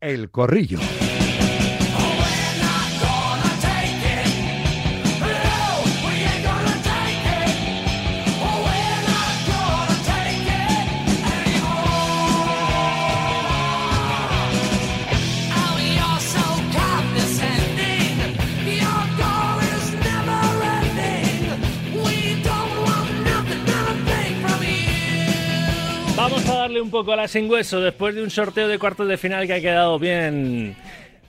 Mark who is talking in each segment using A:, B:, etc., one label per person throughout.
A: El Corrillo.
B: Darle un poco a la sin hueso después de un sorteo de cuartos de final que ha quedado bien.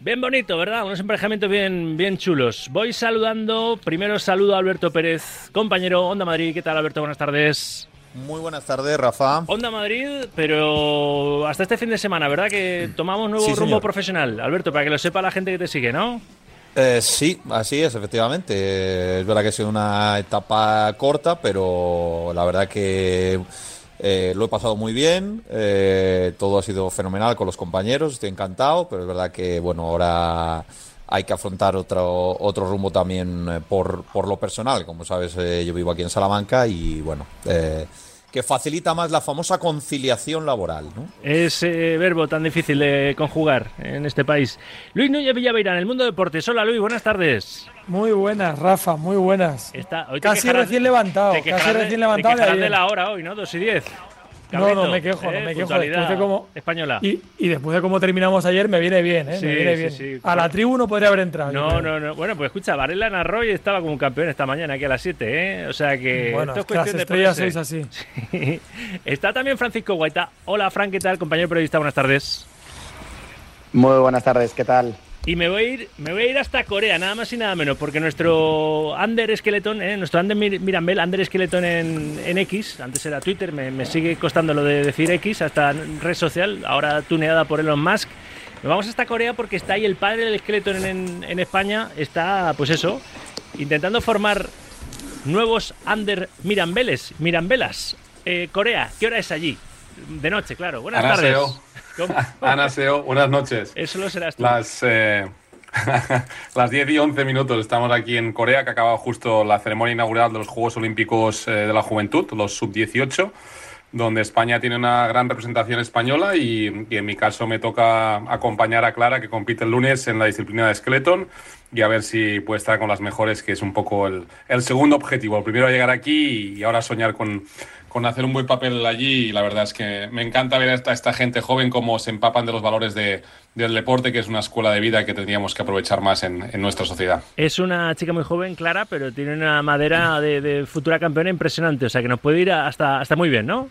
B: Bien bonito, ¿verdad? Unos emparejamientos bien, bien chulos. Voy saludando. Primero saludo a Alberto Pérez, compañero Onda Madrid. ¿Qué tal, Alberto? Buenas tardes.
C: Muy buenas tardes, Rafa.
B: Onda Madrid, pero hasta este fin de semana, ¿verdad? Que tomamos nuevo
C: Sí,
B: rumbo
C: señor.
B: profesional. Alberto, para que lo sepa la gente que te sigue, ¿no?
C: Eh, sí, así es, efectivamente. Es verdad que ha sido una etapa corta, pero la verdad que eh, lo he pasado muy bien. eh, todo ha sido fenomenal con los compañeros, estoy encantado, pero es verdad que, bueno, ahora hay que afrontar otro, otro rumbo también eh, por, por lo personal. Como sabes, eh, yo vivo aquí en Salamanca y, bueno, eh, que facilita más la famosa conciliación laboral, ¿no?
B: Ese verbo tan difícil de conjugar en este país. Luis Núñez Villaveirán, el mundo deportes. Hola Luis, buenas tardes.
D: Muy buenas, Rafa, muy buenas.
B: Está, hoy te
D: Casi
B: quejarás-
D: recién levantado,
B: te
D: casi recién levantado
B: Te
D: de
B: de la hora hoy, ¿no? 2 y 10.
D: No, no, me quejo, no me quejo. Después de cómo-
B: española.
D: Y, y después de cómo terminamos ayer, me viene bien, ¿eh?
B: Sí,
D: me viene
B: sí,
D: bien.
B: sí.
D: A la tribu no podría haber entrado.
B: No, no, no. Bueno, pues escucha, Varela narró y estaba como un campeón esta mañana aquí a las 7, ¿eh? O sea que.
D: Bueno,
B: esto
D: es que las
B: cuestión de
D: estrellas
B: ponerse.
D: sois así.
B: Sí. Está también Francisco Guaita. Hola, Fran, ¿qué tal? Compañero periodista, buenas tardes.
E: Muy buenas tardes, ¿qué tal?
B: Y me voy, a ir, me voy a ir hasta Corea, nada más y nada menos, porque nuestro Under Skeleton, eh, nuestro Under Mir- Mirambel, Under Skeleton en, en X, antes era Twitter, me, me sigue costando lo de decir X, hasta red social, ahora tuneada por Elon Musk. Nos vamos hasta Corea porque está ahí el padre del Skeleton en, en España, está, pues eso, intentando formar nuevos Under Mirambeles, Mirambelas. Eh, Corea, ¿qué hora es allí? De noche, claro. Buenas tardes. ¿Cómo?
F: Anaseo, buenas noches.
B: Eso lo serás tú.
F: Las, eh, las 10 y 11 minutos estamos aquí en Corea, que acaba justo la ceremonia inaugural de los Juegos Olímpicos eh, de la Juventud, los sub-18, donde España tiene una gran representación española y, y en mi caso me toca acompañar a Clara, que compite el lunes en la disciplina de Skeleton, y a ver si puede estar con las mejores, que es un poco el, el segundo objetivo. El primero llegar aquí y ahora soñar con, con hacer un buen papel allí y la verdad es que me encanta ver a esta, esta gente joven cómo se empapan de los valores de, del deporte, que es una escuela de vida que tendríamos que aprovechar más en, en nuestra sociedad.
B: Es una chica muy joven, Clara, pero tiene una madera de, de futura campeona impresionante. O sea que nos puede ir hasta, hasta muy bien, ¿no?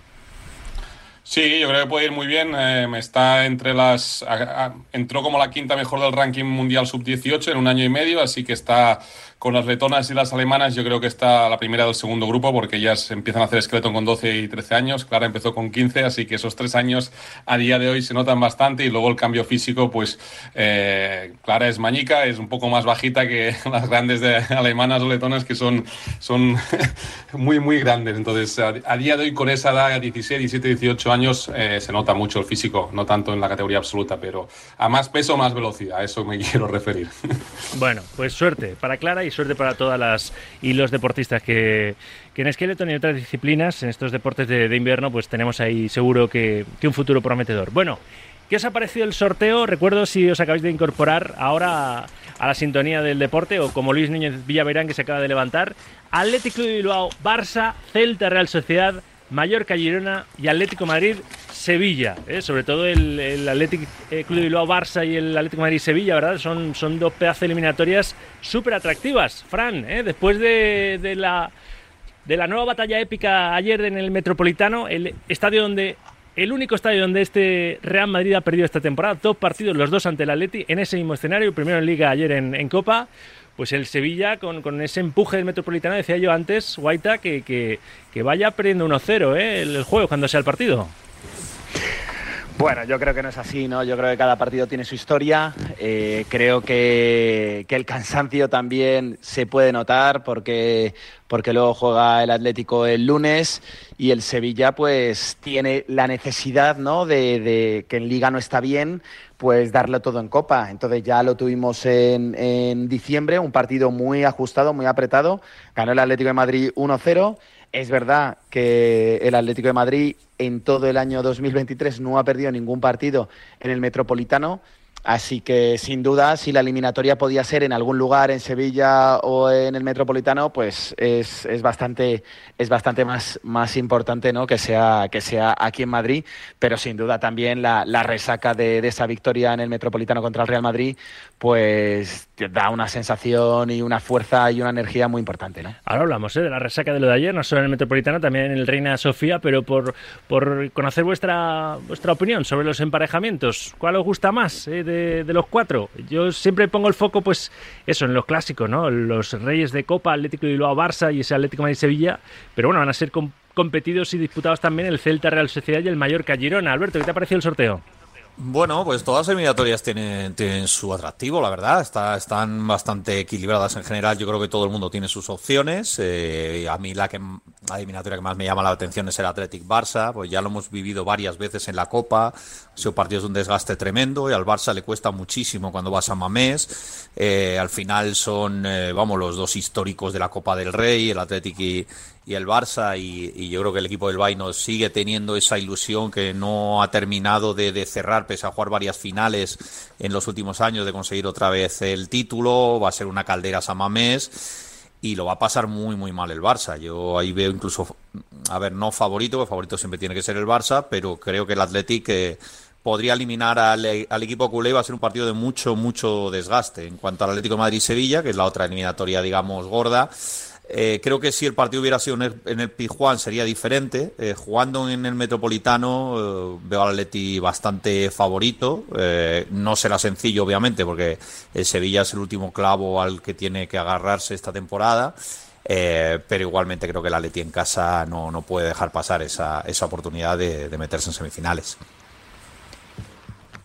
F: Sí, yo creo que puede ir muy bien. eh, está entre las. a- a- entró como la quinta mejor del ranking mundial sub-18 en un año y medio, así que está con las letonas y las alemanas. Yo creo que está la primera del segundo grupo, porque ellas empiezan a hacer esqueleto con 12 y 13 años. Clara empezó con 15, así que esos tres años a día de hoy se notan bastante. Y luego el cambio físico, pues eh, Clara es mañica, es un poco más bajita que las grandes de alemanas o letonas, que son, son muy, muy grandes. Entonces, a, a día de hoy, con esa edad, 16, 17, 18 años, eh, se nota mucho el físico, no tanto en la categoría absoluta, pero a más peso, más velocidad, a eso me quiero referir.
B: Bueno, pues suerte para Clara y suerte para todas las y los deportistas que, en Skeleton y otras disciplinas, en estos deportes de, invierno, pues tenemos ahí seguro que, un futuro prometedor. Bueno, ¿qué os ha parecido el sorteo? Recuerdo si os acabáis de incorporar ahora a, a la sintonía del deporte o como Luis Núñez Villaverán que se acaba de levantar. Atlético de Bilbao, Barça, Celta, Real Sociedad, Mallorca, Girona y Atlético Madrid, Sevilla. ¿eh? Sobre todo el, el Atlético eh, Club de Bilbao, Barça y el Atlético Madrid, Sevilla, ¿verdad? Son, son dos pedazos eliminatorias súper atractivas. Fran, ¿eh? después de, de la, de la nueva batalla épica ayer en el Metropolitano, el estadio donde el único estadio donde este Real Madrid ha perdido esta temporada, dos partidos, los dos ante el Atleti, en ese mismo escenario, primero en Liga, ayer en, en Copa, pues el Sevilla con, con ese empuje del Metropolitano, decía yo antes, Guaita, que, que, vaya perdiendo 1-0 ¿eh? el juego cuando sea el partido.
E: Bueno, yo creo que no es así, ¿no? Yo creo que cada partido tiene su historia. Eh, creo que, que el cansancio también se puede notar porque, porque luego juega el Atlético el lunes y el Sevilla pues tiene la necesidad, ¿no? De, de que en Liga no está bien, pues darle todo en Copa. Entonces ya lo tuvimos en, en diciembre, un partido muy ajustado, muy apretado. Ganó el Atlético de Madrid 1-0. Es verdad que el Atlético de Madrid en todo el año 2023 no ha perdido ningún partido en el Metropolitano Así que sin duda, si la eliminatoria podía ser en algún lugar, en Sevilla o en el Metropolitano, pues es, es bastante, es bastante más, más importante ¿no? que, sea, que sea aquí en Madrid. Pero sin duda también la, la resaca de, de, esa victoria en el Metropolitano contra el Real Madrid, pues da una sensación y una fuerza y una energía muy importante. ¿no?
B: Ahora hablamos ¿eh? de la resaca de lo de ayer, no solo en el Metropolitano, también en el Reina Sofía, pero por, por conocer vuestra, vuestra opinión sobre los emparejamientos. ¿Cuál os gusta más eh, de, los cuatro. Yo siempre pongo el foco, pues, eso, en los clásicos, ¿no? Los Reyes de Copa, Atlético de Bilbao, Barça y ese Atlético Madrid-Sevilla. Pero bueno, van a ser competidos y disputados también el Celta Real Sociedad y el Mallorca Girona. Alberto, ¿qué te ha parecido el sorteo?
C: Bueno, pues todas las eliminatorias tienen, tienen su atractivo, la verdad. Está, están bastante equilibradas en general. Yo creo que todo el mundo tiene sus opciones. Eh, a mí la, que, la eliminatoria que más me llama la atención es el Athletic Barça. Pues ya lo hemos vivido varias veces en la Copa. Ha sido partidos de un desgaste tremendo y al Barça le cuesta muchísimo cuando vas a Mamés. Eh, al final son, eh, vamos, los dos históricos de la Copa del Rey, el Athletic y, y el Barça y, yo creo que el equipo del Bayern sigue teniendo esa ilusión que no ha terminado de, cerrar pese a jugar varias finales en los últimos años de conseguir otra vez el título. Va a ser una caldera Samamés y lo va a pasar muy muy mal el Barça. Yo ahí veo incluso a ver no favorito porque favorito siempre tiene que ser el Barça pero creo que el Athletic eh, podría eliminar al, al, equipo culé va a ser un partido de mucho mucho desgaste. En cuanto al Atlético de Madrid Sevilla que es la otra eliminatoria digamos gorda eh, creo que si el partido hubiera sido en el, Pijuán sería diferente. Eh, jugando en el Metropolitano eh, veo al Atleti bastante favorito. no será sencillo, obviamente, porque el Sevilla es el último clavo al que tiene que agarrarse esta temporada. pero igualmente creo que el Atleti en casa no, no puede dejar pasar esa, esa oportunidad de meterse en semifinales.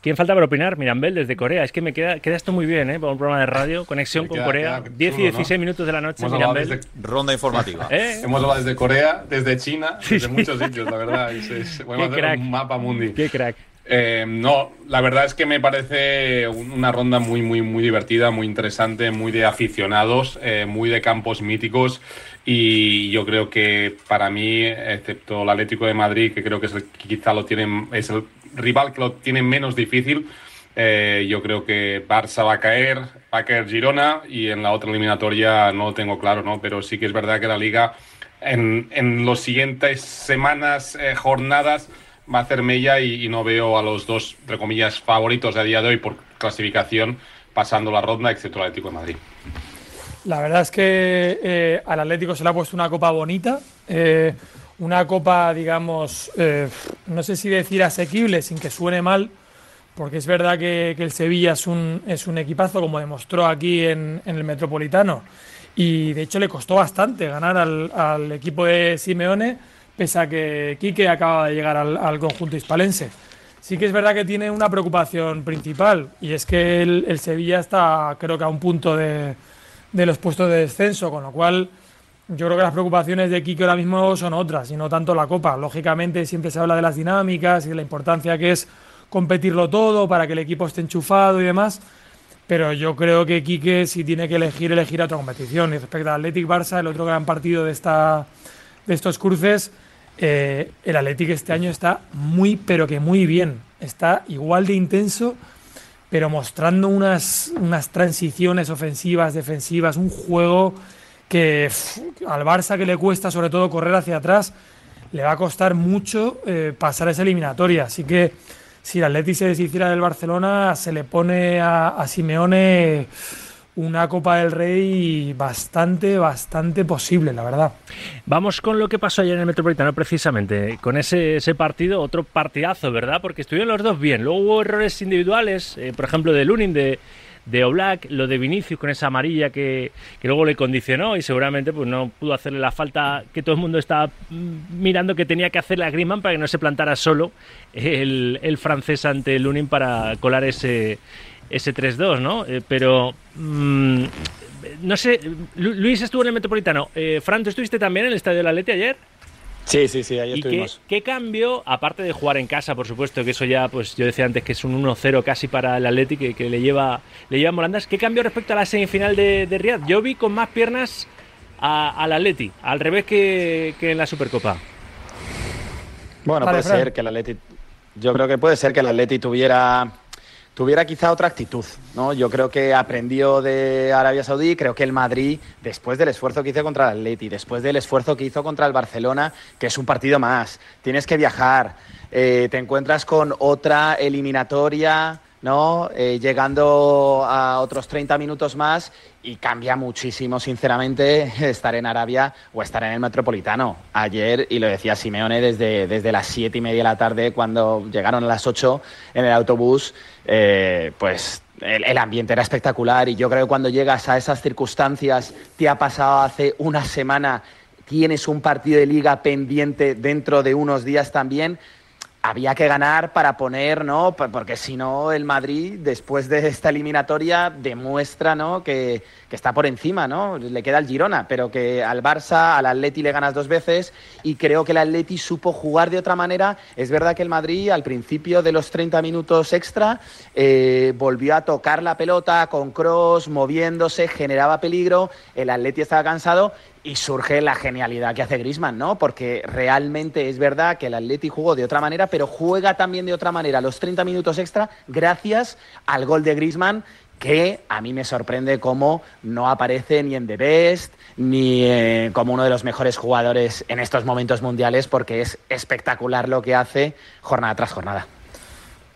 B: ¿Quién falta para opinar? Mirambel, desde Corea. Es que me queda, queda esto muy bien, ¿eh? Para un programa de radio, conexión con Corea. 10 y 16 minutos de la noche, Mirambel.
C: Ronda informativa.
F: ¿Eh? Hemos hablado desde Corea, desde China, desde muchos sitios, la verdad. Es, es,
B: Qué crack.
F: un mapa mundi.
B: Qué crack.
F: Eh, no, la verdad es que me parece una ronda muy, muy, muy divertida, muy interesante, muy de aficionados, eh, muy de campos míticos. Y yo creo que para mí, excepto el Atlético de Madrid, que creo que es el, quizá lo tienen, es el rival que lo tiene menos difícil. Eh, yo creo que Barça va a caer, va a caer Girona y en la otra eliminatoria no lo tengo claro, ¿no? Pero sí que es verdad que la liga en, en los siguientes semanas, eh, jornadas, va a hacer mella y, y, no veo a los dos, entre comillas, favoritos a día de hoy por clasificación pasando la ronda, excepto el Atlético de Madrid.
D: La verdad es que eh, al Atlético se le ha puesto una copa bonita. Una copa, digamos, eh, no sé si decir asequible, sin que suene mal, porque es verdad que, el Sevilla es un, es un equipazo, como demostró aquí en, el Metropolitano, y de hecho le costó bastante ganar al, equipo de Simeone, pese a que Quique acaba de llegar al, conjunto hispalense. Sí que es verdad que tiene una preocupación principal, y es que el, Sevilla está, creo que a un punto de los puestos de descenso, con lo cual yo creo que las preocupaciones de Kike ahora mismo son otras y no tanto la Copa. Lógicamente siempre se habla de las dinámicas y de la importancia que es competirlo todo para que el equipo esté enchufado y demás, pero yo creo que Quique si tiene que elegir, elegir otra competición. Y respecto al Athletic Barça, el otro gran partido de, esta, de estos cruces, eh, el Athletic este año está muy, pero que muy bien. Está igual de intenso, pero mostrando unas, unas transiciones ofensivas, defensivas, un juego que al Barça que le cuesta sobre todo correr hacia atrás, le va a costar mucho eh, pasar esa eliminatoria. Así que si el Atleti se deshiciera del Barcelona, se le pone a, Simeone una Copa del Rey bastante, bastante posible, la verdad.
B: Vamos con lo que pasó ayer en el Metropolitano, precisamente, con ese, ese partido, otro partidazo, ¿verdad? Porque estuvieron los dos bien. Luego hubo errores individuales, eh, por ejemplo, de Lunin, de de Oblak, lo de Vinicius con esa amarilla que, que, luego le condicionó y seguramente pues no pudo hacerle la falta que todo el mundo estaba mirando que tenía que hacerle a Griezmann para que no se plantara solo el, el francés ante Lunin para colar ese, ese 3-2, ¿no? Eh, pero mmm, no sé, Luis estuvo en el Metropolitano. Eh, Fran, ¿tú estuviste también en el Estadio de la Leti ayer?
E: Sí, sí, sí, ahí
B: ¿Y
E: estuvimos.
B: Qué, ¿Qué, cambio, aparte de jugar en casa, por supuesto, que eso ya, pues yo decía antes que es un 1-0 casi para el Atleti, que, que, le lleva le lleva Morandas, ¿qué cambio respecto a la semifinal de, de Riyadh? Yo vi con más piernas al Atleti, al revés que, que, en la Supercopa.
E: Bueno, vale, puede Fran. ser que el Atleti, yo creo que puede ser que el Atleti tuviera tuviera quizá otra actitud. ¿no? Yo creo que aprendió de Arabia Saudí, creo que el Madrid, después del esfuerzo que hizo contra el Atleti, después del esfuerzo que hizo contra el Barcelona, que es un partido más, tienes que viajar, eh, te encuentras con otra eliminatoria ¿no? Eh, llegando a otros 30 minutos más y cambia muchísimo, sinceramente, estar en Arabia o estar en el Metropolitano. Ayer, y lo decía Simeone desde, desde las 7 y media de la tarde, cuando llegaron a las 8 en el autobús, eh, pues el, el, ambiente era espectacular y yo creo que cuando llegas a esas circunstancias, te ha pasado hace una semana, tienes un partido de liga pendiente dentro de unos días también había que ganar para poner, ¿no? Porque si no, el Madrid, después de esta eliminatoria, demuestra, ¿no? Que, está por encima, ¿no? Le queda el Girona, pero que al Barça, al Atleti le ganas dos veces y creo que el Atleti supo jugar de otra manera. Es verdad que el Madrid, al principio de los 30 minutos extra, eh, volvió a tocar la pelota con cross, moviéndose, generaba peligro. El Atleti estaba cansado y surge la genialidad que hace Grisman, ¿no? Porque realmente es verdad que el Atleti jugó de otra manera, pero juega también de otra manera los 30 minutos extra gracias al gol de Grisman que a mí me sorprende cómo no aparece ni en The Best ni eh, como uno de los mejores jugadores en estos momentos mundiales porque es espectacular lo que hace jornada tras jornada.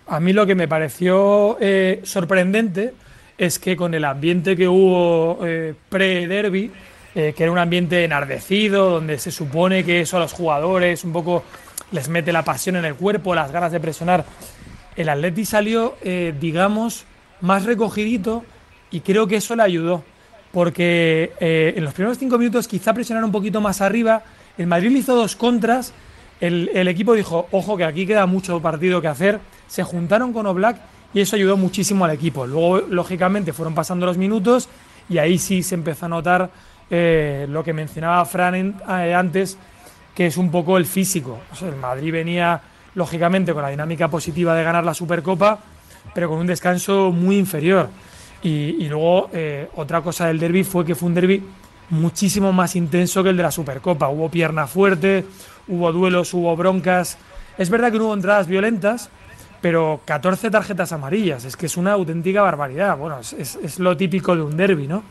D: A mí lo que me pareció eh, sorprendente es que con el ambiente que hubo eh, pre-derby, eh, que era un ambiente enardecido, donde se supone que eso a los jugadores un poco les mete la pasión en el cuerpo, las ganas de presionar. El Atleti salió, eh, digamos, más recogidito y creo que eso le ayudó, porque eh, en los primeros cinco minutos quizá presionaron un poquito más arriba, el Madrid hizo dos contras, el, el equipo dijo, ojo que aquí queda mucho partido que hacer, se juntaron con Oblak y eso ayudó muchísimo al equipo. Luego, lógicamente, fueron pasando los minutos y ahí sí se empezó a notar eh, lo que mencionaba Fran eh, antes, que es un poco el físico. El Madrid venía, lógicamente, con la dinámica positiva de ganar la Supercopa, pero con un descanso muy inferior. Y, luego, eh, otra cosa del derby fue que fue un derby muchísimo más intenso que el de la Supercopa. Hubo pierna fuerte, hubo duelos, hubo broncas. Es verdad que no hubo entradas violentas, pero 14 tarjetas amarillas, es que es una auténtica barbaridad. Bueno, es, es lo típico de un derby, ¿no?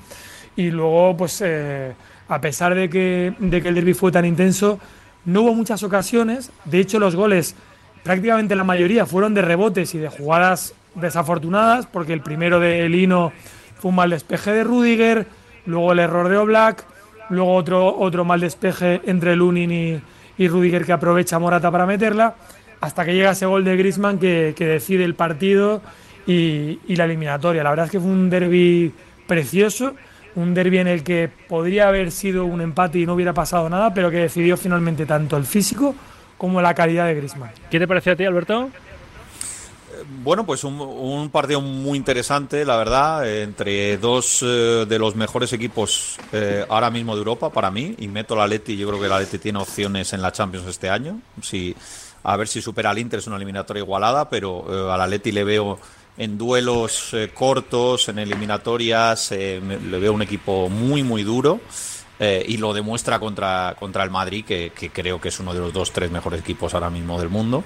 D: Y luego, pues, eh, a pesar de que, de que el derby fue tan intenso, no hubo muchas ocasiones. De hecho, los goles, prácticamente la mayoría, fueron de rebotes y de jugadas desafortunadas, porque el primero de Lino fue un mal despeje de Rudiger, luego el error de Oblak, luego otro, otro mal despeje entre Lunin y, y Rudiger que aprovecha Morata para meterla, hasta que llega ese gol de Grisman que, que decide el partido y, y la eliminatoria. La verdad es que fue un derby precioso un derby en el que podría haber sido un empate y no hubiera pasado nada, pero que decidió finalmente tanto el físico como la calidad de Griezmann.
B: ¿Qué te pareció a ti, Alberto?
C: Bueno, pues un, un, partido muy interesante, la verdad, entre dos eh, de los mejores equipos eh, ahora mismo de Europa para mí. Y meto la Leti, yo creo que la Leti tiene opciones en la Champions este año. Si, a ver si supera al Inter, es una eliminatoria igualada, pero eh, a la Leti le veo en duelos eh, cortos, en eliminatorias, eh, le veo un equipo muy, muy duro. Eh, y lo demuestra contra, contra el Madrid, que, que, creo que es uno de los dos, tres mejores equipos ahora mismo del mundo.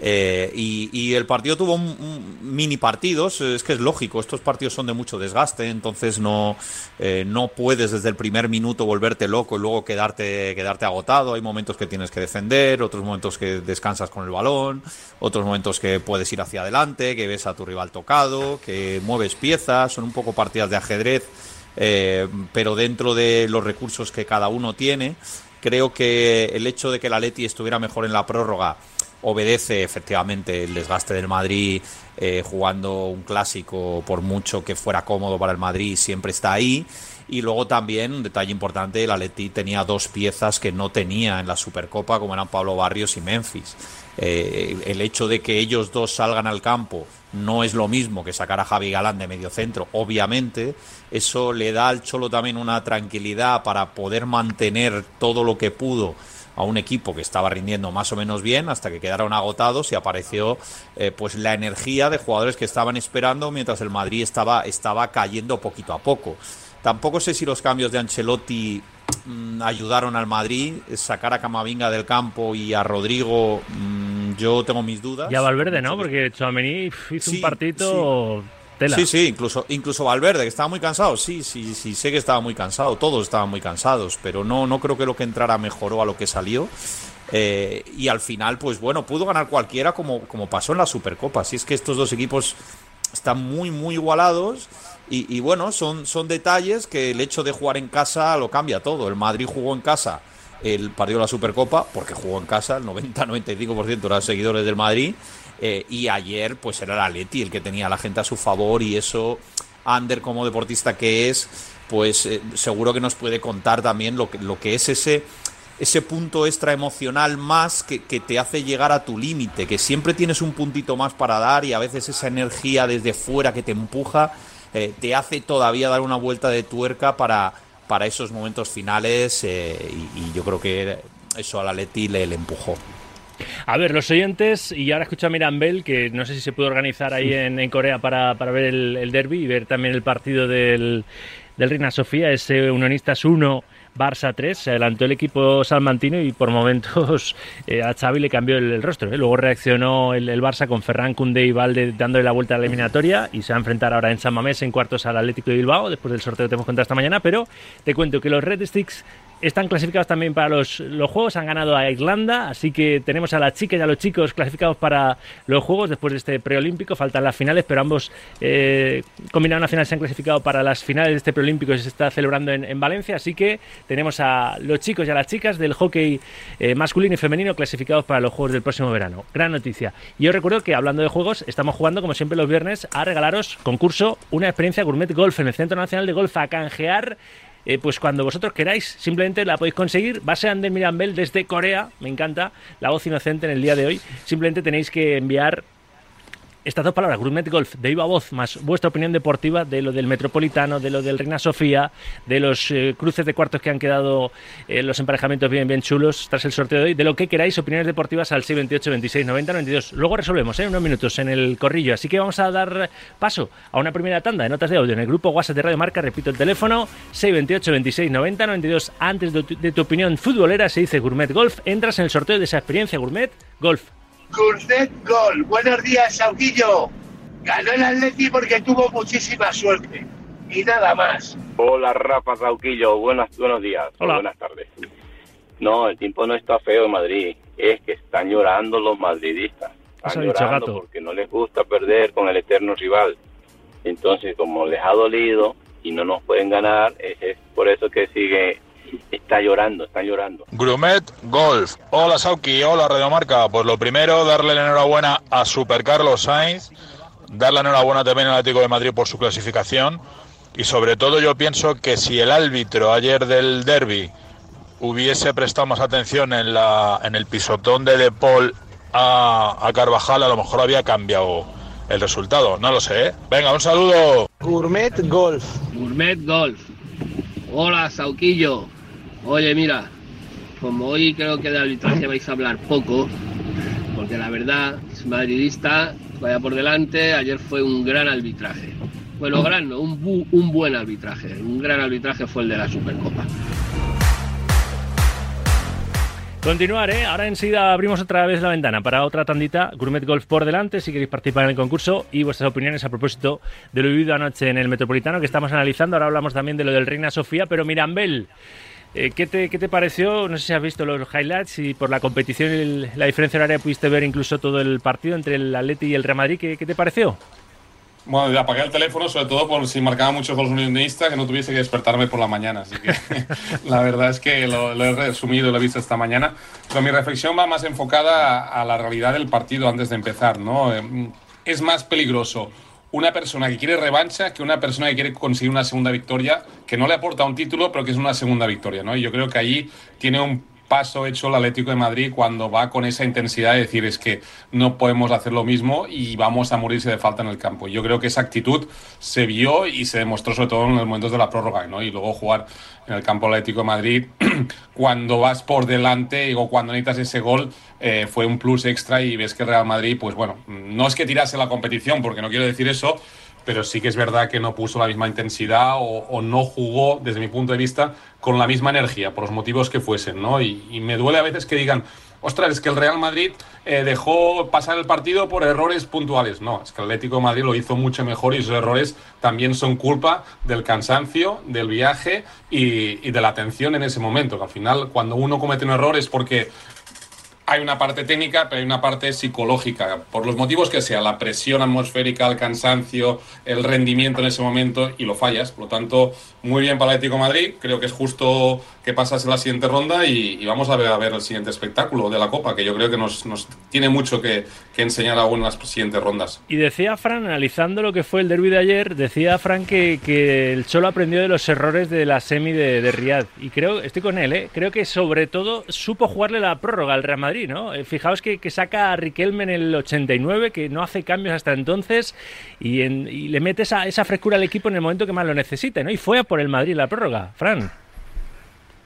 C: Eh, y, y, el partido tuvo un, mini partidos, es que es lógico, estos partidos son de mucho desgaste, entonces no, eh, no puedes desde el primer minuto volverte loco y luego quedarte, quedarte agotado. Hay momentos que tienes que defender, otros momentos que descansas con el balón, otros momentos que puedes ir hacia adelante, que ves a tu rival tocado, que mueves piezas, son un poco partidas de ajedrez, eh, pero dentro de los recursos que cada uno tiene, creo que el hecho de que la Leti estuviera mejor en la prórroga obedece efectivamente el desgaste del Madrid eh, jugando un clásico por mucho que fuera cómodo para el Madrid siempre está ahí. Y luego también un detalle importante el Atleti tenía dos piezas que no tenía en la Supercopa como eran Pablo Barrios y Memphis. Eh, el hecho de que ellos dos salgan al campo no es lo mismo que sacar a Javi Galán de medio centro obviamente. Eso le da al Cholo también una tranquilidad para poder mantener todo lo que pudo a un equipo que estaba rindiendo más o menos bien hasta que quedaron agotados y apareció eh, pues la energía de jugadores que estaban esperando mientras el Madrid estaba, estaba cayendo poquito a poco. Tampoco sé si los cambios de Ancelotti mmm, ayudaron al Madrid, sacar a Camavinga del campo y a Rodrigo mmm, yo tengo mis dudas.
B: Ya Valverde, ¿no? Porque Chouameni hizo un partido...
C: Sí, sí, incluso, incluso Valverde, que estaba muy cansado. Sí, sí, sí, sé que estaba muy cansado. Todos estaban muy cansados, pero no, no creo que lo que entrara mejoró a lo que salió. Eh, y al final, pues bueno, pudo ganar cualquiera como, como pasó en la Supercopa. Así es que estos dos equipos están muy, muy igualados. Y, bueno, son, son detalles que el hecho de jugar en casa lo cambia todo. El Madrid jugó en casa el partido de la Supercopa, porque jugó en casa, el 90-95% eran seguidores del Madrid. Eh, y ayer, pues era el Atleti el que tenía a la gente a su favor, y eso, Ander, como deportista que es, pues eh, seguro que nos puede contar también lo que, lo que es ese ese punto extra emocional más que, que te hace llegar a tu límite, que siempre tienes un puntito más para dar y a veces esa energía desde fuera que te empuja eh, te hace todavía dar una vuelta de tuerca para, para esos momentos finales y, yo creo que eso al Atleti le, le empujó.
B: A ver, los oyentes, y ahora escucho a Mirambel, que no sé si se puede organizar ahí en, en Corea para, para, ver el, el, derby y ver también el partido del, del Reina Sofía, ese Unionistas 1, Barça 3, se adelantó el equipo salmantino y por momentos eh, a Xavi le cambió el, el rostro. ¿eh? Luego reaccionó el, el, Barça con Ferran Cundé y Valde dándole la vuelta a la eliminatoria y se va a enfrentar ahora en San Mamés en cuartos al Atlético de Bilbao, después del sorteo que te hemos contado esta mañana, pero te cuento que los Red Sticks están clasificados también para los, los, juegos, han ganado a Irlanda, así que tenemos a las chicas y a los chicos clasificados para los juegos después de este preolímpico, faltan las finales, pero ambos eh, combinados nacional se han clasificado para las finales de este preolímpico que se está celebrando en, en, Valencia, así que tenemos a los chicos y a las chicas del hockey eh, masculino y femenino clasificados para los juegos del próximo verano. Gran noticia. Y os recuerdo que hablando de juegos, estamos jugando como siempre los viernes a regalaros concurso una experiencia gourmet golf en el Centro Nacional de Golf a canjear eh, pues cuando vosotros queráis, simplemente la podéis conseguir. Base Ander Mirambel desde Corea, me encanta la voz inocente en el día de hoy. Simplemente tenéis que enviar estas dos palabras, Gourmet Golf, de viva voz, más vuestra opinión deportiva de lo del Metropolitano, de lo del Reina Sofía, de los eh, cruces de cuartos que han quedado eh, los emparejamientos bien, bien chulos tras el sorteo de hoy, de lo que queráis, opiniones deportivas al 628 26 90 92. Luego resolvemos, ¿eh? unos minutos en el corrillo. Así que vamos a dar paso a una primera tanda de notas de audio en el grupo WhatsApp de Radio Marca. Repito el teléfono, 628 26 90 92. Antes de tu opinión futbolera se dice Gourmet Golf. Entras en el sorteo de esa experiencia Gourmet Golf.
A: Gourmet Gol. Buenos días, Sauquillo. Ganó el Atleti porque tuvo muchísima suerte. Y nada más.
G: Hola, Rafa Sauquillo. Buenas, buenos días.
B: Hola.
G: Buenas tardes. No, el tiempo no está feo en Madrid. Es que están llorando los madridistas. Están llorando porque no les gusta perder con el eterno rival. Entonces, como les ha dolido y no nos pueden ganar, es, es por eso que sigue está llorando, está llorando.
H: Grumet Golf. Hola Sauki, hola Radiomarca. Pues lo primero, darle la enhorabuena a Super Carlos Sainz, darle la enhorabuena también al Atlético de Madrid por su clasificación y sobre todo yo pienso que si el árbitro ayer del derby hubiese prestado más atención en, la, en el pisotón de De Paul a, a Carvajal, a lo mejor había cambiado el resultado. No lo sé, ¿eh? Venga, un saludo.
I: Gourmet Golf.
J: Gourmet Golf. Hola, Sauquillo. Oye, mira, como hoy creo que de arbitraje vais a hablar poco, porque la verdad, es madridista, vaya por delante, ayer fue un gran arbitraje. Bueno, gran no, un, bu un buen arbitraje. Un gran arbitraje fue el de la Supercopa.
B: Continuar, ¿eh? Ahora enseguida abrimos otra vez la ventana para otra tandita. Gourmet Golf por delante, si queréis participar en el concurso y vuestras opiniones a propósito de lo vivido anoche en el Metropolitano que estamos analizando. Ahora hablamos también de lo del Reina Sofía, pero Mirambel, eh, ¿qué, te, ¿qué, te, pareció? No sé si has visto los highlights y por la competición y la diferencia horaria pudiste ver incluso todo el partido entre el Atleti y el Real Madrid. ¿Qué, qué te pareció?
F: Bueno, apagué el teléfono, sobre todo por si marcaba muchos goles unionistas, que no tuviese que despertarme por la mañana. Así que la verdad es que lo, lo, he resumido, lo he visto esta mañana. Pero mi reflexión va más enfocada a, a la realidad del partido antes de empezar, ¿no? Es más peligroso una persona que quiere revancha que una persona que quiere conseguir una segunda victoria, que no le aporta un título, pero que es una segunda victoria, ¿no? Y yo creo que allí tiene un paso hecho el Atlético de Madrid cuando va con esa intensidad de decir es que no podemos hacer lo mismo y vamos a morirse de falta en el campo. Yo creo que esa actitud se vio y se demostró sobre todo en los momentos de la prórroga, ¿no? Y luego jugar en el campo Atlético de Madrid cuando vas por delante o cuando necesitas ese gol eh, fue un plus extra y ves que Real Madrid, pues bueno, no es que tirase la competición, porque no quiero decir eso, pero sí que es verdad que no puso la misma intensidad o, no jugó, desde mi punto de vista, con la misma energía, por los motivos que fuesen, ¿no? Y, me duele a veces que digan, ostras, es que el Real Madrid eh, dejó pasar el partido por errores puntuales. No, es que el Atlético de Madrid lo hizo mucho mejor y esos errores también son culpa del cansancio, del viaje y, y de la atención en ese momento. Que al final, cuando uno comete un error es porque hay una parte técnica, pero hay una parte psicológica, por los motivos que sea, la presión atmosférica, el cansancio, el rendimiento en ese momento y lo fallas. Por lo tanto, muy bien para el Atlético Madrid, creo que es justo que pasas en la siguiente ronda y, vamos a ver, a ver el siguiente espectáculo de la Copa, que yo creo que nos, tiene mucho que, enseñar aún en las siguientes rondas.
B: Y decía Fran, analizando lo que fue el derby de ayer, decía Fran que, el Cholo aprendió de los errores de la semi de, de Riyadh. Y creo, estoy con él, ¿eh? creo que sobre todo supo jugarle la prórroga al Real Madrid Eh, fijaos que, saca a Riquelme en el 89, que no hace cambios hasta entonces, y, le mete esa, esa, frescura al equipo en el momento que más lo necesite. Y fue a por el Madrid la prórroga, Fran.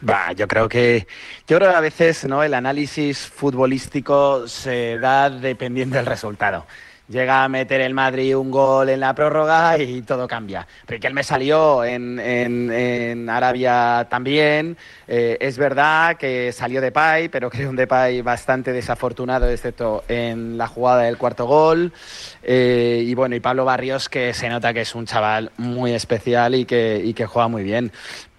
E: Va, yo creo que yo creo que a veces no el análisis futbolístico se da dependiendo del resultado llega a meter el Madrid un gol en la prórroga y todo cambia. me salió en, Arabia también. Eh, es verdad que salió de Depay, pero creo un Depay bastante desafortunado, excepto en la jugada del cuarto gol. Eh, y bueno, y Pablo Barrios, que se nota que es un chaval muy especial y que juega muy bien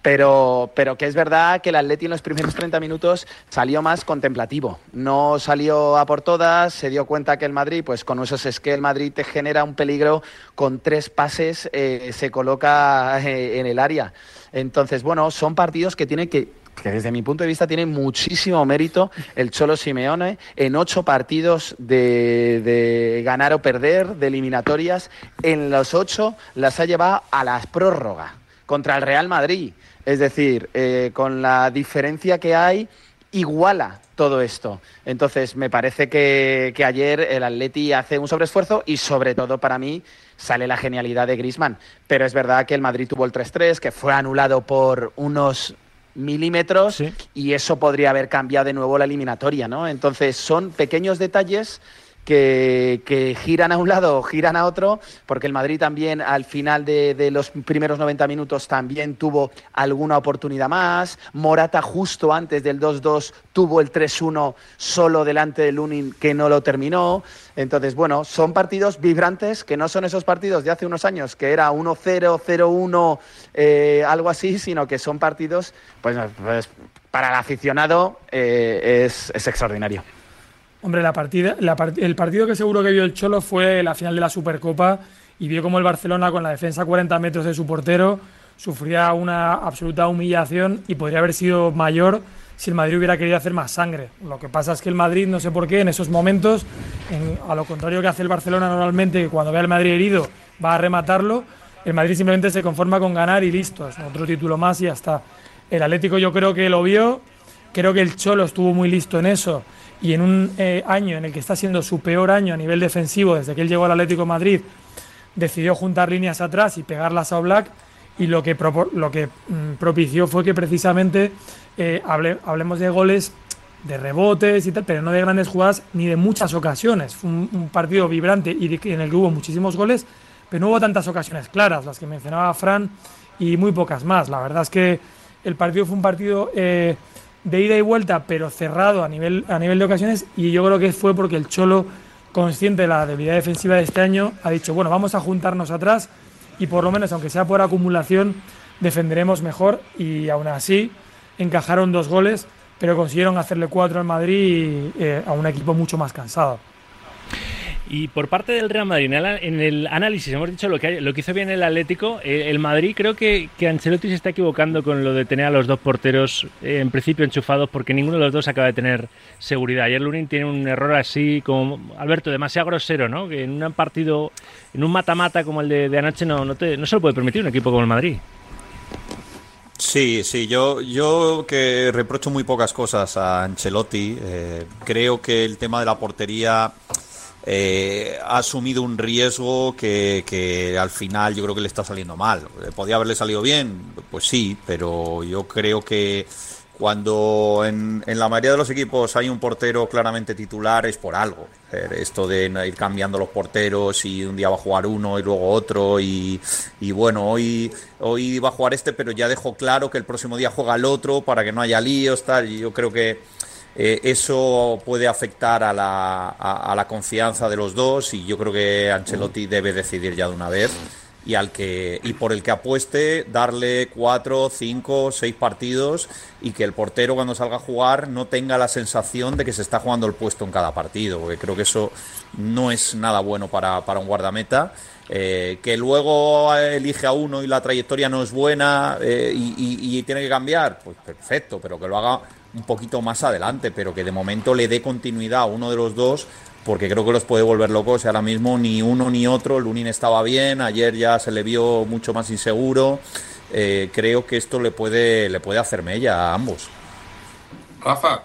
E: pero, pero que es verdad que el Atleti en los primeros 30 minutos salió más contemplativo. No salió a por todas, se dio cuenta que el Madrid, pues con esos es el Madrid te genera un peligro, con tres pases eh, se coloca eh, en el área. Entonces, bueno, son partidos que tienen que que desde mi punto de vista tiene muchísimo mérito el Cholo Simeone en ocho partidos de, de, ganar o perder, de eliminatorias. En los ocho las ha llevado a la prórroga contra el Real Madrid. Es decir, eh, con la diferencia que hay, iguala todo esto. Entonces, me parece que, que, ayer el Atleti hace un sobreesfuerzo y, sobre todo, para mí, sale la genialidad de Grisman. Pero es verdad que el Madrid tuvo el 3-3, que fue anulado por unos milímetros y eso podría haber cambiado de nuevo la eliminatoria, ¿no? Entonces, son pequeños detalles que, giran a un lado giran a otro, porque el Madrid también al final de, los primeros 90 minutos también tuvo alguna oportunidad más. Morata justo antes del 2-2 tuvo el 3-1 solo delante del Lunin que no lo terminó. Entonces, bueno, son partidos vibrantes que no son esos partidos de hace unos años que era 1-0, 0-1, eh, algo así, sino que son partidos, pues, pues para el aficionado eh, es extraordinario.
D: Hombre, la partida, el partido que seguro que vio el Cholo fue la final de la Supercopa y vio como el Barcelona con la defensa a 40 metros de su portero sufría una absoluta humillación y podría haber sido mayor si el Madrid hubiera querido hacer más sangre. Lo que pasa es que el Madrid, no sé por qué, en esos momentos, a lo contrario que hace el Barcelona normalmente, que cuando ve al Madrid herido va a rematarlo, el Madrid simplemente se conforma con ganar y listo, es otro título más y ya está. El Atlético yo creo que lo vio, creo que el Cholo estuvo muy listo en eso y en un eh, año en el que está siendo su peor año a nivel defensivo desde que él llegó al Atlético Madrid, decidió juntar líneas atrás y pegarlas a Oblak y lo que, lo que mm, propició fue que precisamente eh, hablemos de goles, de rebotes y tal, pero no de grandes jugadas ni de muchas ocasiones. Fue un, partido vibrante y en el que hubo muchísimos goles, pero no hubo tantas ocasiones claras, las que mencionaba Fran, y muy pocas más. La verdad es que el partido fue un partido... Eh, de ida y vuelta, pero cerrado a nivel, a nivel de ocasiones, y yo creo que fue porque el Cholo, consciente de la debilidad defensiva de este año, ha dicho, bueno, vamos a juntarnos atrás y por lo menos, aunque sea por acumulación, defenderemos mejor y aún así encajaron dos goles, pero consiguieron hacerle cuatro al Madrid eh, a un equipo mucho más cansado.
B: Y por parte del Real Madrid, en el análisis hemos dicho lo que, lo que hizo bien el Atlético. Eh, el Madrid creo que, que Ancelotti se está equivocando con lo de tener a los dos porteros eh, en principio enchufados porque ninguno de los dos acaba de tener seguridad. Ayer Lunin tiene un error así como, Alberto, demasiado grosero, ¿no? Que en un partido, en un mata-mata como el de, anoche no, no, te, no se lo puede permitir un equipo como el Madrid.
C: Sí, sí, yo, yo que reprocho muy pocas cosas a Ancelotti. Eh, creo que el tema de la portería eh, ha asumido un riesgo que, al final yo creo que le está saliendo mal. ¿Podría haberle salido bien? Pues sí, pero yo creo que cuando en, la mayoría de los equipos hay un portero claramente titular es por algo. Esto de ir cambiando los porteros y un día va a jugar uno y luego otro y, bueno, hoy, hoy va a jugar este pero ya dejó claro que el próximo día juega el otro para que no haya líos, tal. Y yo creo que eh, eso puede afectar a la, a la confianza de los dos y yo creo que Ancelotti debe decidir ya de una vez y al que y por el que apueste darle cuatro, cinco, seis partidos y que el portero cuando salga a jugar no tenga la sensación de que se está jugando el puesto en cada partido, porque creo que eso no es nada bueno para, un guardameta. Eh, que luego elige a uno y la trayectoria no es buena eh, y, y tiene que cambiar, pues perfecto, pero que lo haga un poquito más adelante, pero que de momento le dé continuidad a uno de los dos porque creo que los puede volver locos. Y ahora mismo ni uno ni otro. Lunin estaba bien, ayer ya se le vio mucho más inseguro. Eh, creo que esto le puede, le puede hacer mella a ambos.
F: Rafa,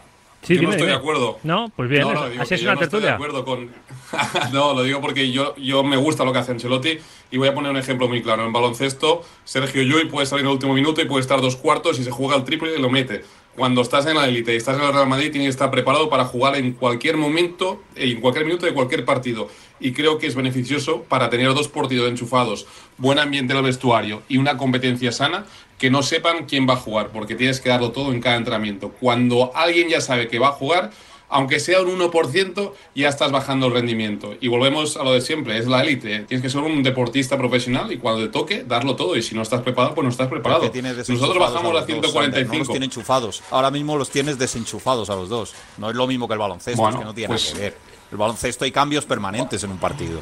F: yo no estoy de acuerdo.
B: No, pues bien, no, así es una no Estoy de
F: acuerdo con... no, lo digo porque yo, yo me gusta lo que hace Ancelotti y voy a poner un ejemplo muy claro. En baloncesto, Sergio Llull puede salir en el último minuto y puede estar dos cuartos y se juega el triple y lo mete cuando estás en la élite y estás en el Real Madrid, tienes que estar preparado para jugar en cualquier momento, en cualquier minuto de cualquier partido. Y creo que es beneficioso para tener dos partidos enchufados, buen ambiente en el vestuario y una competencia sana, que no sepan quién va a jugar, porque tienes que darlo todo en cada entrenamiento. Cuando alguien ya sabe que va a jugar, aunque sea un 1%, ya estás bajando el rendimiento. Y volvemos a lo de siempre, es la élite. Tienes que ser un deportista profesional y cuando te toque, darlo todo. Y si no estás preparado, pues no estás preparado. Nosotros bajamos a, 145.
C: no los tiene enchufados. Ahora mismo los tienes desenchufados a los dos. No es lo mismo que el baloncesto, es que no tiene nada pues que ver. El baloncesto hay cambios permanentes en un partido.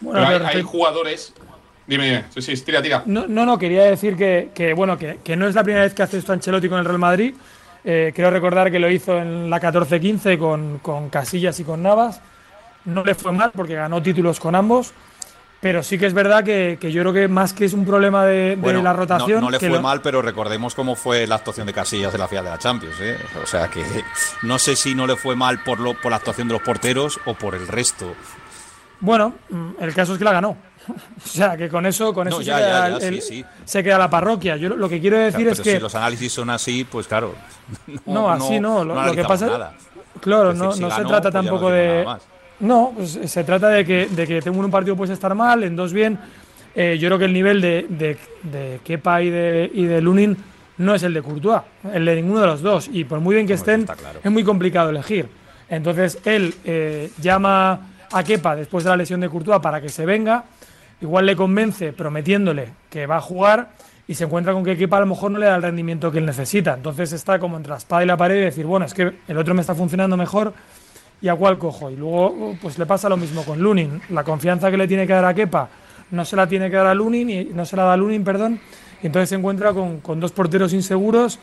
F: Bueno, hay, jugadores Dime, dime. Sí, sí, tira, tira.
D: No, no, no quería decir que, que bueno, que, que, no es la primera vez que hace esto Ancelotti con el Real Madrid. Eh, creo recordar que lo hizo en la 14-15 con, con, Casillas y con Navas. No le fue mal porque ganó títulos con ambos. Pero sí que es verdad que, yo creo que más que es un problema de, la rotación.
C: No, le fue mal, pero recordemos cómo fue la actuación de Casillas en la final de la Champions. ¿eh? O sea que no sé si no le fue mal por, lo, por la actuación de los porteros o por el resto.
D: Bueno, mm, el caso es que la ganó. o sea, que con eso, con eso se, queda la parroquia. Yo lo que quiero decir es que.
C: Si los análisis son así, pues claro.
D: No, así no. Lo, que pasa. Claro, no, no se trata pues tampoco de. No, pues se trata de que, de que tengo un partido puede estar mal, en dos bien. Eh, yo creo que el nivel de, de, de Kepa y de, y de Lunin no es el de Courtois, el de ninguno de los dos. Y por muy bien que estén, es muy complicado elegir. Entonces él eh, llama a Kepa después de la lesión de Courtois para que se venga igual le convence prometiéndole que va a jugar y se encuentra con que equipo a lo mejor no le da el rendimiento que él necesita. Entonces está como entre la espada y la pared y decir, bueno, es que el otro me está funcionando mejor y a cuál cojo. Y luego pues le pasa lo mismo con Lunin. La confianza que le tiene que dar a Kepa no se la tiene que dar a Lunin y no se la da a Lunin, perdón. Y entonces se encuentra con, dos porteros inseguros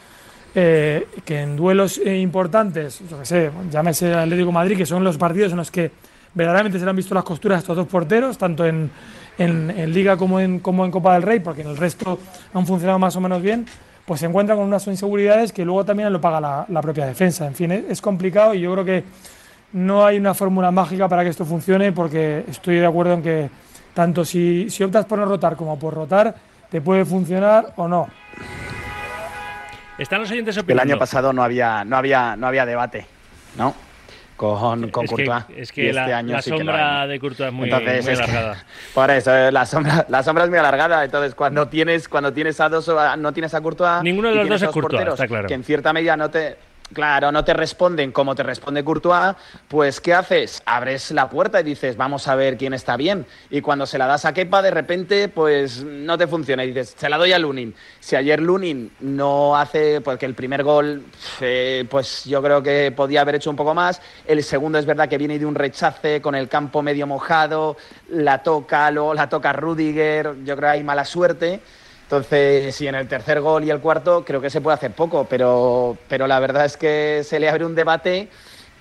D: eh, que en duelos eh, importantes, yo que sé, llámese Atlético Madrid, que son los partidos en los que verdaderamente se le han visto las costuras a estos dos porteros, tanto en en, Liga como en, como en Copa del Rey, porque en el resto han funcionado más o menos bien, pues se encuentran con unas inseguridades que luego también lo paga la, propia defensa. En fin, es, complicado y yo creo que no hay una fórmula mágica para que esto funcione, porque estoy de acuerdo en que tanto si, si optas por no rotar como por rotar, te puede funcionar o no.
B: Están los oyentes
E: El año pasado no había, no había, no había debate, ¿no? Con, con
B: es
E: Courtois.
B: Que, es que la, este sombra de Courtois es muy, alargada.
E: por eso, la sombra, la sombra es muy alargada. Entonces, cuando tienes, cuando tienes a dos, no tienes a Courtois.
B: Ninguno de los dos es Courtois, está claro.
E: Que en cierta medida no te Claro, no te responden como te responde Courtois, pues ¿qué haces? Abres la puerta y dices, vamos a ver quién está bien. Y cuando se la das a Kepa, de repente, pues no te funciona. Y dices, se la doy a Lunin. Si ayer Lunin no hace, porque el primer gol, eh, pues yo creo que podía haber hecho un poco más. El segundo es verdad que viene de un rechace con el campo medio mojado, la toca, luego la toca Rudiger, yo creo que hay mala suerte. Entonces, sí, en el tercer gol y el cuarto creo que se puede hacer poco, pero, pero la verdad es que se le abre un debate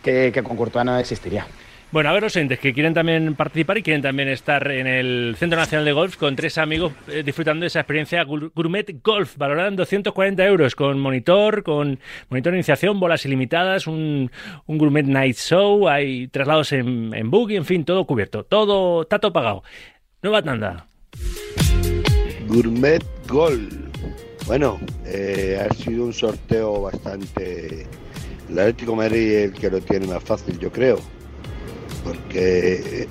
E: que, con Courtois no existiría.
B: Bueno, a ver los entes que quieren también participar y quieren también estar en el Centro Nacional de Golf con tres amigos eh, disfrutando de esa experiencia Gourmet Golf, valorada en 240 euros, con monitor, con monitor de iniciación, bolas ilimitadas, un, Gourmet Night Show, hay traslados en, en buggy, en fin, todo cubierto, todo, está todo pagado. Nueva tanda.
I: Gourmet Gol. Bueno, eh, ha sido un sorteo bastante... El Atlético Madrid es el que lo tiene más fácil, yo creo, porque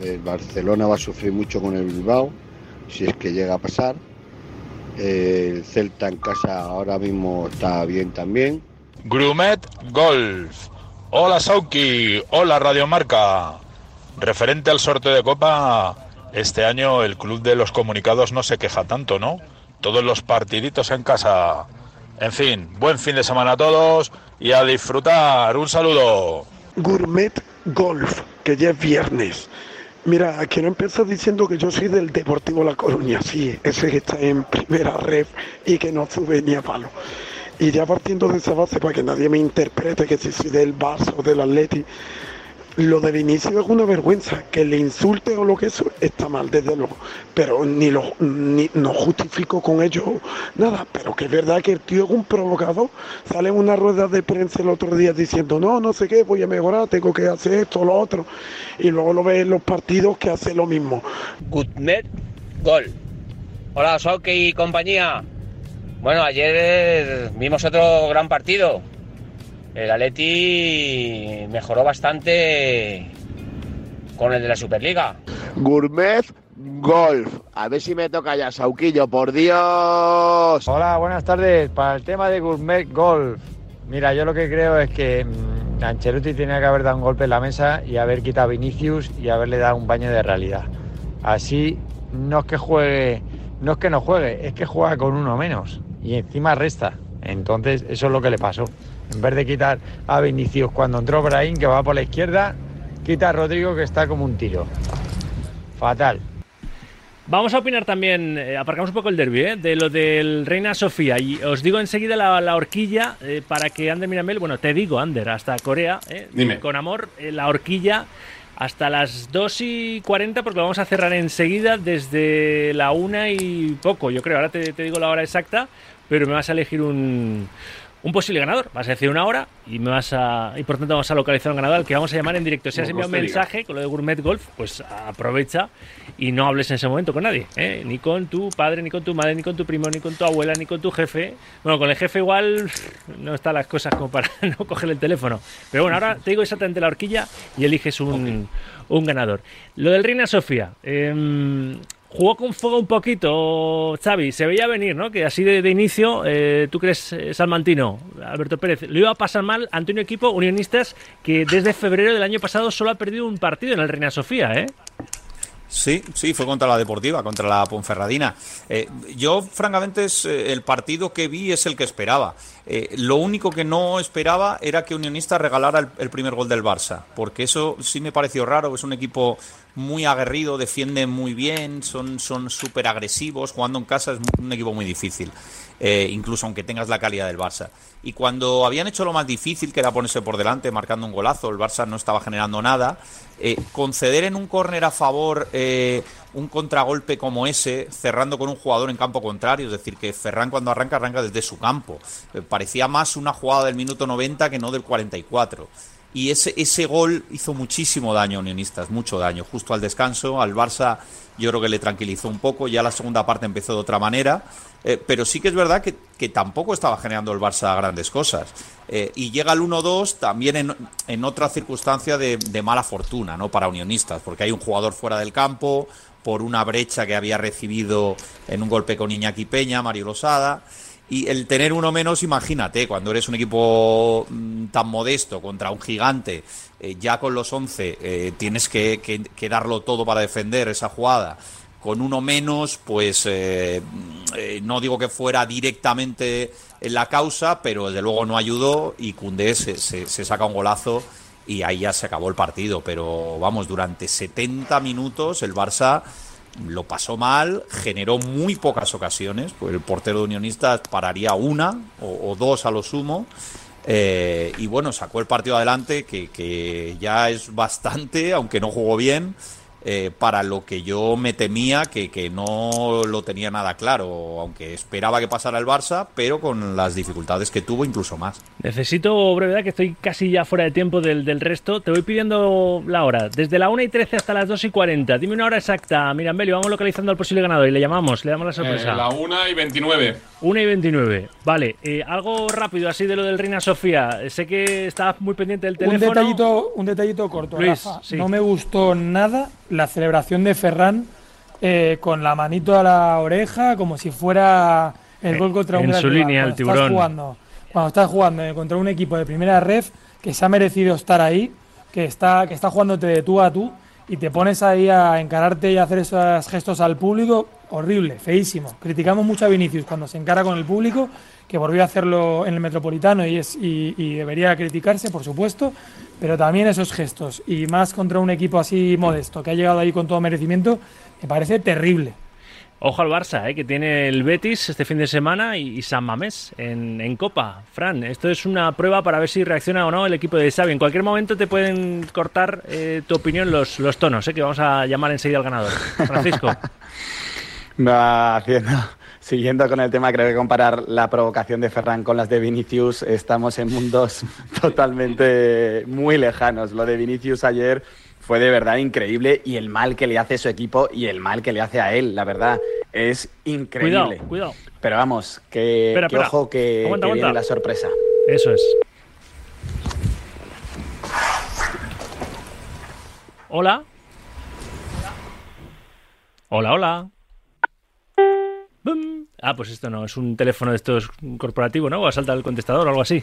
I: el Barcelona va a sufrir mucho con el Bilbao, si es que llega a pasar. El Celta en casa ahora mismo está bien también.
H: Grumet Golf. Hola Sauki, hola Radiomarca. Referente al sorteo de Copa, este año el Club de los Comunicados no se queja tanto, ¿no? Todos los partiditos en casa. En fin, buen fin de semana a todos y a disfrutar. Un saludo.
K: Gourmet Golf, que ya es viernes. Mira, quiero empezar diciendo que yo soy del Deportivo La Coruña, sí, ese que está en primera red y que no sube ni a palo. Y ya partiendo de esa base, para que nadie me interprete que si soy del Barça o del Atleti, lo de Vinicius es una vergüenza. Que le insulte o lo que eso está mal, desde luego. Pero ni lo ni, no justifico con ello nada. Pero que es verdad que el tío es un provocador. Sale en una rueda de prensa el otro día diciendo, no, no sé qué, voy a mejorar, tengo que hacer esto, lo otro. Y luego lo ve en los partidos que hace lo mismo.
L: Goodnet Gol. Hola, Soke y compañía. Bueno, ayer vimos otro gran partido el Atleti mejoró bastante con el de la Superliga.
M: Gourmet Golf. A ver si me toca ya, Sauquillo, por Dios.
N: Hola, buenas tardes. Para el tema de Gourmet Golf, mira, yo lo que creo es que mmm, Ancelotti tenía que haber dado un golpe en la mesa y haber quitado a Vinicius y haberle dado un baño de realidad. Así no es que juegue, no es que no juegue, es que juega con uno menos y encima resta. Entonces, eso es lo que le pasó. En vez de quitar a Vinicius cuando entró Brahim, que va por la izquierda, quita a Rodrigo, que está como un tiro. Fatal.
B: Vamos a opinar también, eh, aparcamos un poco el derby, ¿eh? de lo del Reina Sofía. Y os digo enseguida la, la horquilla eh, para que Ander Miramel, bueno, te digo, Ander, hasta Corea, ¿eh?
F: Dime.
B: con amor, eh, la horquilla hasta las 2 y 40, porque lo vamos a cerrar enseguida desde la 1 y poco, yo creo. Ahora te, te digo la hora exacta, pero me vas a elegir un, un posible ganador. Vas a decir una hora y me vas a y por tanto vamos a localizar un ganador al que vamos a llamar en directo. Si has enviado un mensaje con lo de Gourmet Golf, pues aprovecha y no hables en ese momento con nadie, ¿eh? ni con tu padre, ni con tu madre, ni con tu primo, ni con tu abuela, ni con tu jefe. Bueno, con el jefe igual no están las cosas como para no coger el teléfono. Pero bueno, ahora te digo exactamente la horquilla y eliges un, un ganador. Lo del Reina Sofía. Eh, jugó con fuego un poquito, Xavi. Se veía venir, ¿no? Que así de, de inicio, eh, tú crees, eh, Salmantino, Alberto Pérez, lo iba a pasar mal ante un equipo unionistas que desde febrero del año pasado solo ha perdido un partido en el Reina Sofía, ¿eh?
C: Sí, sí, fue contra la Deportiva, contra la Ponferradina. Eh, yo, francamente, es, el partido que vi es el que esperaba. Eh, lo único que no esperaba era que Unionista regalara el, primer gol del Barça, porque eso sí me pareció raro. Es un equipo muy aguerrido, defiende muy bien, son súper agresivos. Jugando en casa es un equipo muy difícil, eh, incluso aunque tengas la calidad del Barça. Y cuando habían hecho lo más difícil, que era ponerse por delante, marcando un golazo, el Barça no estaba generando nada, eh, conceder en un córner a favor un contragolpe como ese, cerrando con un jugador en campo contrario, es decir, que Ferran cuando arranca, arranca desde su campo. Eh, parecía más una jugada del minuto 90 que no del 44. Y ese, ese gol hizo muchísimo daño a Unionistas, mucho daño. Justo al descanso, al Barça yo creo que le tranquilizó un poco, ya la segunda parte empezó de otra manera, eh, pero sí que es verdad que, que, tampoco estaba generando el Barça grandes cosas. Eh, y llega el 1-2 también en, en, otra circunstancia de, de, mala fortuna ¿no? para Unionistas, porque hay un jugador fuera del campo por una brecha que había recibido en un golpe con Iñaki Peña, Mario Losada. Y el tener uno menos, imagínate, cuando eres un equipo mm, tan modesto contra un gigante, eh, ya con los 11 eh, tienes que, darlo todo para defender esa jugada. Con uno menos, pues eh, no digo que fuera directamente en la causa, pero desde luego no ayudó y Cundé se, se saca un golazo y ahí ya se acabó el partido. Pero vamos, durante 70 minutos el Barça lo pasó mal, generó muy pocas ocasiones, pues el portero de Unionistas pararía una o, dos a lo sumo. Eh, y bueno, sacó el partido adelante, que, que, ya es bastante, aunque no jugó bien, eh, para lo que yo me temía, que, que, no lo tenía nada claro, aunque esperaba que pasara el Barça, pero con las dificultades que tuvo, incluso más.
B: Necesito brevedad, que estoy casi ya fuera de tiempo del, del resto. Te voy pidiendo la hora, desde la 1 y 13 hasta las 2 y 40. Dime una hora exacta, Mirambelio, vamos localizando al posible ganador y le llamamos, le damos la sorpresa.
F: Eh, la 1 y 29.
B: 1 y 29. Vale, eh, algo rápido así de lo del Reina Sofía. Sé que estabas muy pendiente del teléfono.
D: Un detallito, un detallito corto,
B: Luis,
D: Rafa.
B: sí.
D: No me gustó nada la celebración de Ferran eh, con la manito a la oreja, como si fuera el gol contra un
B: En su línea, el
D: Cuando
B: tiburón.
D: Estás jugando cuando estás jugando contra un equipo de primera ref que se ha merecido estar ahí, que está, que está jugándote de tú a tú y te pones ahí a encararte y a hacer esos gestos al público, horrible, feísimo. Criticamos mucho a Vinicius cuando se encara con el público, que volvió a hacerlo en el Metropolitano y, es, y, y debería criticarse, por supuesto, pero también esos gestos, y más contra un equipo así modesto, que ha llegado ahí con todo merecimiento, me parece terrible.
B: Ojo al Barça, eh, que tiene el Betis este fin de semana y, y San Mamés en, en, Copa. Fran, esto es una prueba para ver si reacciona o no el equipo de Xavi. En cualquier momento te pueden cortar eh, tu opinión los, los tonos, eh, que vamos a llamar enseguida al ganador. Francisco.
E: Va haciendo. Siguiendo con el tema, creo que comparar la provocación de Ferran con las de Vinicius, estamos en mundos totalmente muy lejanos. Lo de Vinicius ayer fue de verdad increíble y el mal que le hace su equipo y el mal que le hace a él, la verdad, es increíble.
B: Cuidado, cuidado.
E: Pero vamos, que,
B: Espera,
E: que
B: espera.
E: ojo que,
B: Aguanta,
E: que viene la sorpresa.
B: Eso es. Hola. Hola, hola. Bum. Ah, pues esto no, es un teléfono de estos corporativo, ¿no? O ha saltado el contestador o algo así.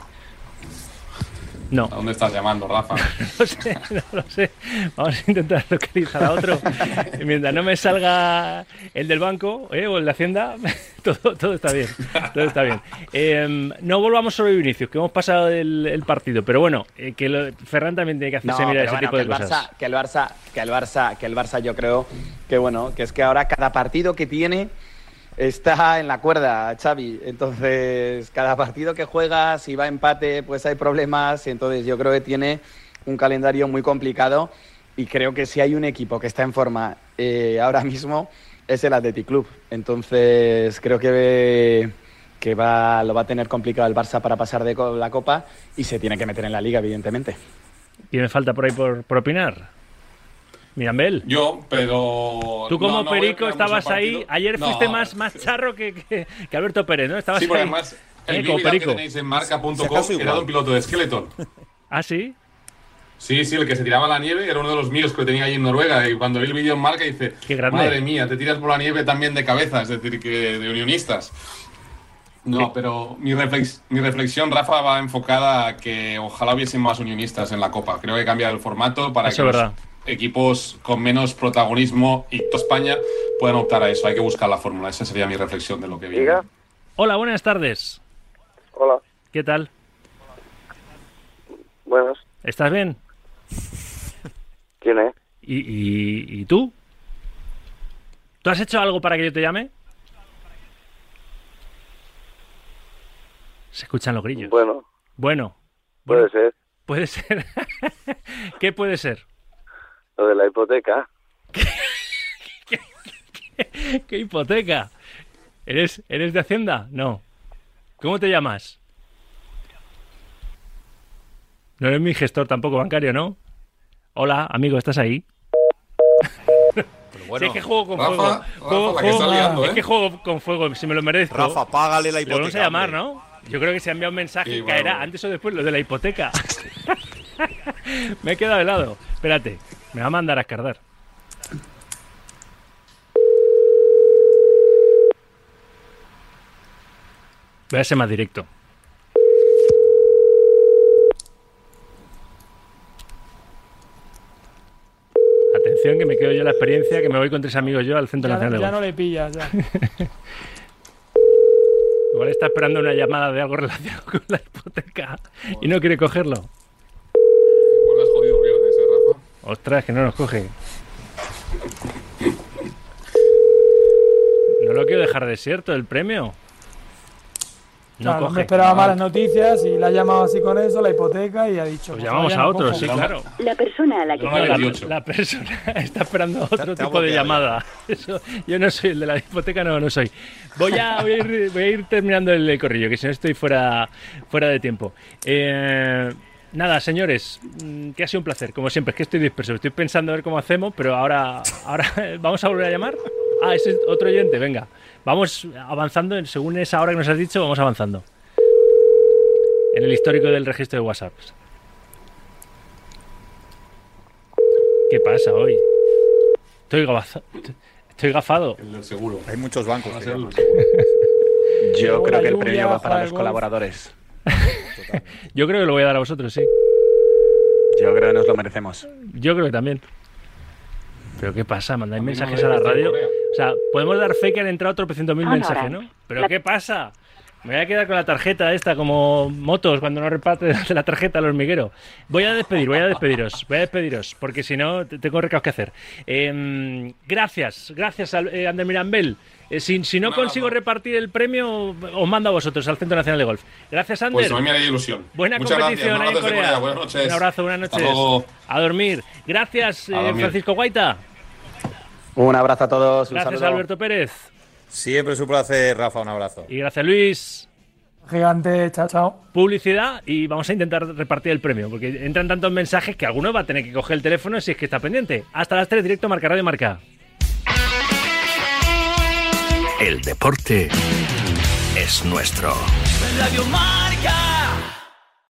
B: No.
F: ¿A dónde estás llamando, Rafa?
B: No sé, no lo sé. Vamos a intentar localizar a otro. Y mientras no me salga el del banco ¿eh? o el de Hacienda, todo, todo está bien. Todo está bien. Eh, no volvamos sobre Vinicius, que hemos pasado el, el partido. Pero bueno, eh, que lo- Ferran también tiene que hacerse
E: No,
B: mirar ese
E: bueno,
B: tipo de
E: que el
B: cosas.
E: Barça, que el Barça, que el Barça, que el Barça, yo creo que bueno, que es que ahora cada partido que tiene está en la cuerda, Xavi. Entonces, cada partido que juega, si va a empate, pues hay problemas. Entonces, yo creo que tiene un calendario muy complicado y creo que si hay un equipo que está en forma eh, ahora mismo es el Athletic Club. Entonces, creo que que va, lo va a tener complicado el Barça para pasar de la Copa y se tiene que meter en la Liga, evidentemente.
B: ¿Y me falta por ahí por, por opinar? Mirambel.
F: Yo, pero.
B: Tú como
F: no, no
B: Perico estabas ahí, ayer
F: No,
B: fuiste más, más charro que, que, que Alberto Pérez, ¿no? Estabas
F: Sí, porque
B: ahí,
F: además
B: eh,
F: el
B: como
F: vídeo que tenéis en marca.com
C: Si
F: era de un piloto de Skeleton.
B: ¿Ah, sí?
F: Sí, sí, el que se tiraba a la nieve era uno de los míos que tenía ahí en Noruega. Y cuando vi el vídeo en marca dice:
B: Qué.
F: Madre mía, te tiras por la nieve también de cabeza, es decir, que de unionistas. No, pero mi, reflex- mi reflexión, Rafa, va enfocada a que ojalá hubiesen más unionistas en la Copa. Creo que cambiar el formato para
B: Eso
F: que
B: es
F: los
B: verdad.
F: Equipos con menos protagonismo y toda España puedan optar a eso. Hay que buscar la fórmula. Esa sería mi reflexión de lo que viene.
B: Hola, buenas tardes.
O: Hola,
B: ¿Qué tal?
O: buenas.
B: ¿Estás bien?
O: ¿Quién es?
B: ¿Y, y, y tú? ¿Tú has hecho algo para que yo te llame? Se escuchan los grillos.
O: Bueno,
B: Bueno,
O: puede ser.
B: puede ser. ¿Qué puede ser?
O: Lo de la hipoteca.
B: ¿Qué hipoteca? ¿Eres, ¿Eres de Hacienda? No. ¿Cómo te llamas? No eres mi gestor tampoco bancario, ¿no? Hola, amigo, ¿estás ahí?
C: bueno.
B: Sí, es que juego con
C: Rafa,
B: fuego.
C: Rafa,
B: Juego-
C: la que
B: juego-
C: está liando,
B: es
C: ¿eh?
B: que juego con fuego, si me lo merezco.
C: Rafa, págale la
B: Le vamos a
C: hipoteca,
B: llamar,
C: hombre.
B: ¿no? Yo creo que se ha enviado un mensaje
C: Sí,
B: y
C: bueno,
B: caerá
C: bueno.
B: antes o después lo de la hipoteca. me he quedado helado. Espérate, me va a mandar a escardar. Voy a ser más directo. Atención, que me quedo yo la experiencia, que me voy con tres amigos yo al Centro
D: Ya,
B: Nacional de
D: ya no le pillas, ya.
B: Igual está esperando una llamada de algo relacionado con la hipoteca y no quiere cogerlo.
F: Igual le has jodido viernes, ¿eh, Rafa?
B: Ostras, que no nos coge. No lo quiero dejar desierto el premio. No
D: Claro,
B: coge.
D: me esperaba malas noticias y la ha llamado así con eso, la hipoteca, y ha dicho.
B: Pues
D: pues
B: llamamos a otro, sí, claro.
P: La persona a la que
B: No, la, la persona está esperando otro tipo de llamada. Eso, yo no soy el de la hipoteca, no, no soy. Voy a, voy a, ir, voy a ir terminando el corrillo, que si no estoy fuera, fuera de tiempo. Eh, nada, señores, mm, que ha sido un placer, como siempre. Es que estoy disperso, estoy pensando a ver cómo hacemos, pero ahora, ahora vamos a volver a llamar. Ah, ese es otro oyente, venga. Vamos avanzando, según esa hora que nos has dicho, vamos avanzando. En el histórico del registro de WhatsApp. ¿Qué pasa hoy? Estoy, gafa- estoy gafado.
F: El del seguro.
C: Hay muchos bancos.
E: Yo creo que el premio va para los colaboradores.
B: Yo creo que lo voy a dar a vosotros, sí.
E: Yo creo que nos lo merecemos.
B: Yo creo que también. ¿Pero qué pasa? ¿Mandáis mensajes a la radio? O sea, podemos dar fe que han entrado tropecientos mil mensajes, ¿no? ¿Pero qué pasa? Me voy a quedar con la tarjeta esta, como motos cuando no reparte la tarjeta al hormiguero. Voy a despedir, voy a despediros, voy a despediros, porque si no, tengo recados que hacer. Eh, gracias, gracias, eh, Ander Mirambel. Eh, si, si, no, consigo repartir el premio, os mando a vosotros, al Centro Nacional de Golf. Gracias, Ander.
F: Pues a mí me hará ilusión.
B: Buena
F: Muchas
B: competición
F: gracias.
B: ahí en Corea.
F: Corea. Buenas noches.
B: Un abrazo, buenas
F: Hasta
B: noches.
F: luego.
B: A dormir. Gracias,
F: A
B: eh,
F: dormir.
B: Francisco Guaita.
E: Un abrazo a todos. Un
B: Gracias,
E: saludo.
B: Alberto Pérez.
C: Siempre es un placer, Rafa. Un abrazo.
B: Y gracias, Luis.
D: Gigante, chao, chao.
B: Publicidad y vamos a intentar repartir el premio, porque entran tantos mensajes que alguno va a tener que coger el teléfono si es que está pendiente. Hasta las 3, directo Marca Radio Marca.
P: El deporte es nuestro.
Q: Radio Mar.